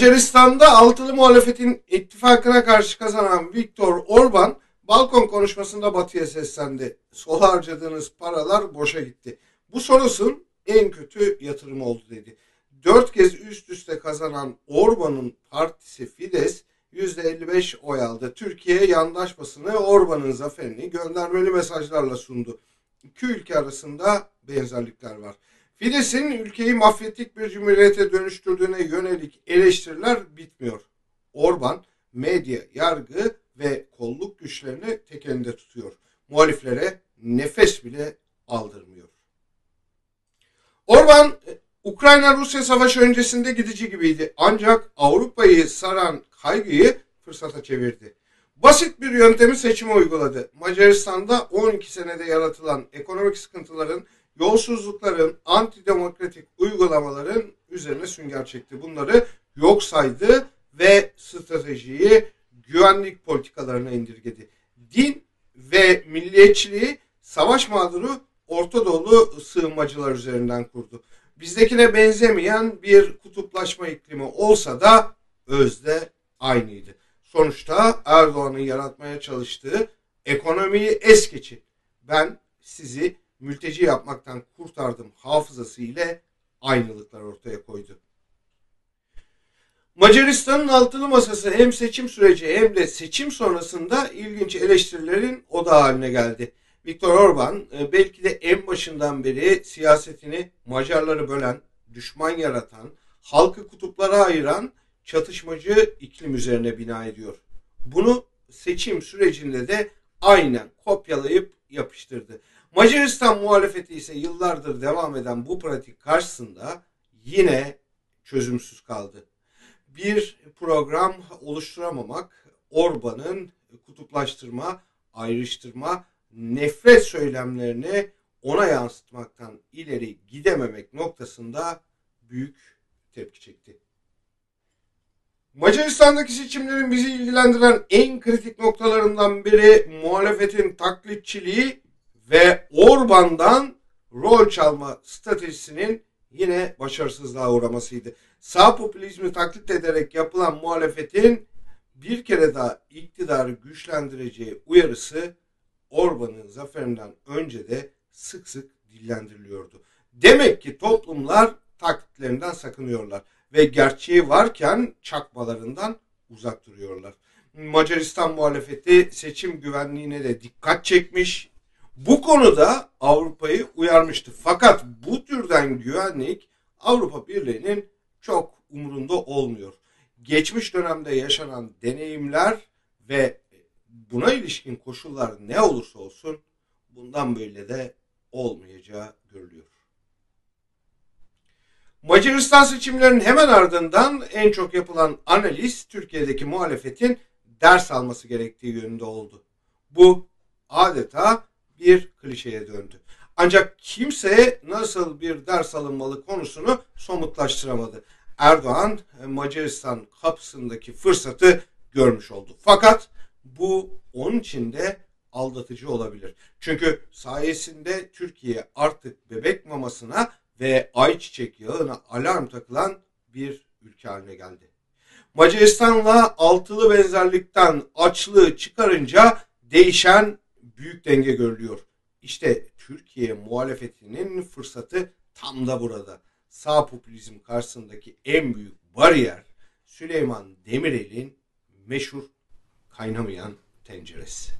Macaristan'da altılı muhalefetin ittifakına karşı kazanan Viktor Orban balkon konuşmasında Batı'ya seslendi. Sol harcadığınız paralar boşa gitti. Bu sorusun en kötü yatırım oldu dedi. Dört kez üst üste kazanan Orban'ın partisi Fides %55 oy aldı. Türkiye yandaş basını Orban'ın zaferini göndermeli mesajlarla sundu. İki ülke arasında benzerlikler var. Fidesz'in ülkeyi mafyatik bir cumhuriyete dönüştürdüğüne yönelik eleştiriler bitmiyor. Orban medya, yargı ve kolluk güçlerini tek elinde tutuyor. Muhaliflere nefes bile aldırmıyor. Orban Ukrayna-Rusya savaşı öncesinde gidici gibiydi. Ancak Avrupa'yı saran kaygıyı fırsata çevirdi. Basit bir yöntemi seçime uyguladı. Macaristan'da 12 senede yaratılan ekonomik sıkıntıların, yolsuzlukların, antidemokratik uygulamaların üzerine sünger çekti. Bunları yok saydı ve stratejiyi güvenlik politikalarına indirgedi. Din ve milliyetçiliği savaş mağduru Orta Doğulu sığınmacılar üzerinden kurdu. Bizdekine benzemeyen bir kutuplaşma iklimi olsa da özde aynıydı. Sonuçta Erdoğan'ın yaratmaya çalıştığı ekonomiyi es geçin. Ben sizi mülteci yapmaktan kurtardım hafızası ile aynılıklar ortaya koydu. Macaristan'ın altılı masası hem seçim süreci hem de seçim sonrasında ilginç eleştirilerin oda haline geldi. Viktor Orban e, belki de en başından beri siyasetini Macarları bölen, düşman yaratan, halkı kutuplara ayıran çatışmacı iklim üzerine bina ediyor. Bunu seçim sürecinde de aynen kopyalayıp yapıştırdı. Macaristan muhalefeti ise yıllardır devam eden bu pratik karşısında yine çözümsüz kaldı. Bir program oluşturamamak Orban'ın kutuplaştırma, ayrıştırma, nefret söylemlerini ona yansıtmaktan ileri gidememek noktasında büyük tepki çekti. Macaristan'daki seçimlerin bizi ilgilendiren en kritik noktalarından biri muhalefetin taklitçiliği ve Orban'dan rol çalma stratejisinin yine başarısızlığa uğramasıydı. Sağ popülizmi taklit ederek yapılan muhalefetin bir kere daha iktidarı güçlendireceği uyarısı Orban'ın zaferinden önce de sık sık dillendiriliyordu. Demek ki toplumlar taklitlerinden sakınıyorlar ve gerçeği varken çakmalarından uzak duruyorlar. Macaristan muhalefeti seçim güvenliğine de dikkat çekmiş. Bu konuda Avrupa'yı uyarmıştı. Fakat bu türden güvenlik Avrupa Birliği'nin çok umurunda olmuyor. Geçmiş dönemde yaşanan deneyimler ve buna ilişkin koşullar ne olursa olsun bundan böyle de olmayacağı görülüyor. Macaristan seçimlerinin hemen ardından en çok yapılan analiz Türkiye'deki muhalefetin ders alması gerektiği yönünde oldu. Bu adeta bir klişeye döndü. Ancak kimse nasıl bir ders alınmalı konusunu somutlaştıramadı. Erdoğan Macaristan kapısındaki fırsatı görmüş oldu. Fakat bu onun için de aldatıcı olabilir. Çünkü sayesinde Türkiye artık bebek mamasına ve ayçiçek yağına alarm takılan bir ülke haline geldi. Macaristan'la altılı benzerlikten açlığı çıkarınca değişen büyük denge görülüyor. İşte Türkiye muhalefetinin fırsatı tam da burada. Sağ popülizm karşısındaki en büyük bariyer Süleyman Demirel'in meşhur kaynamayan tenceresi.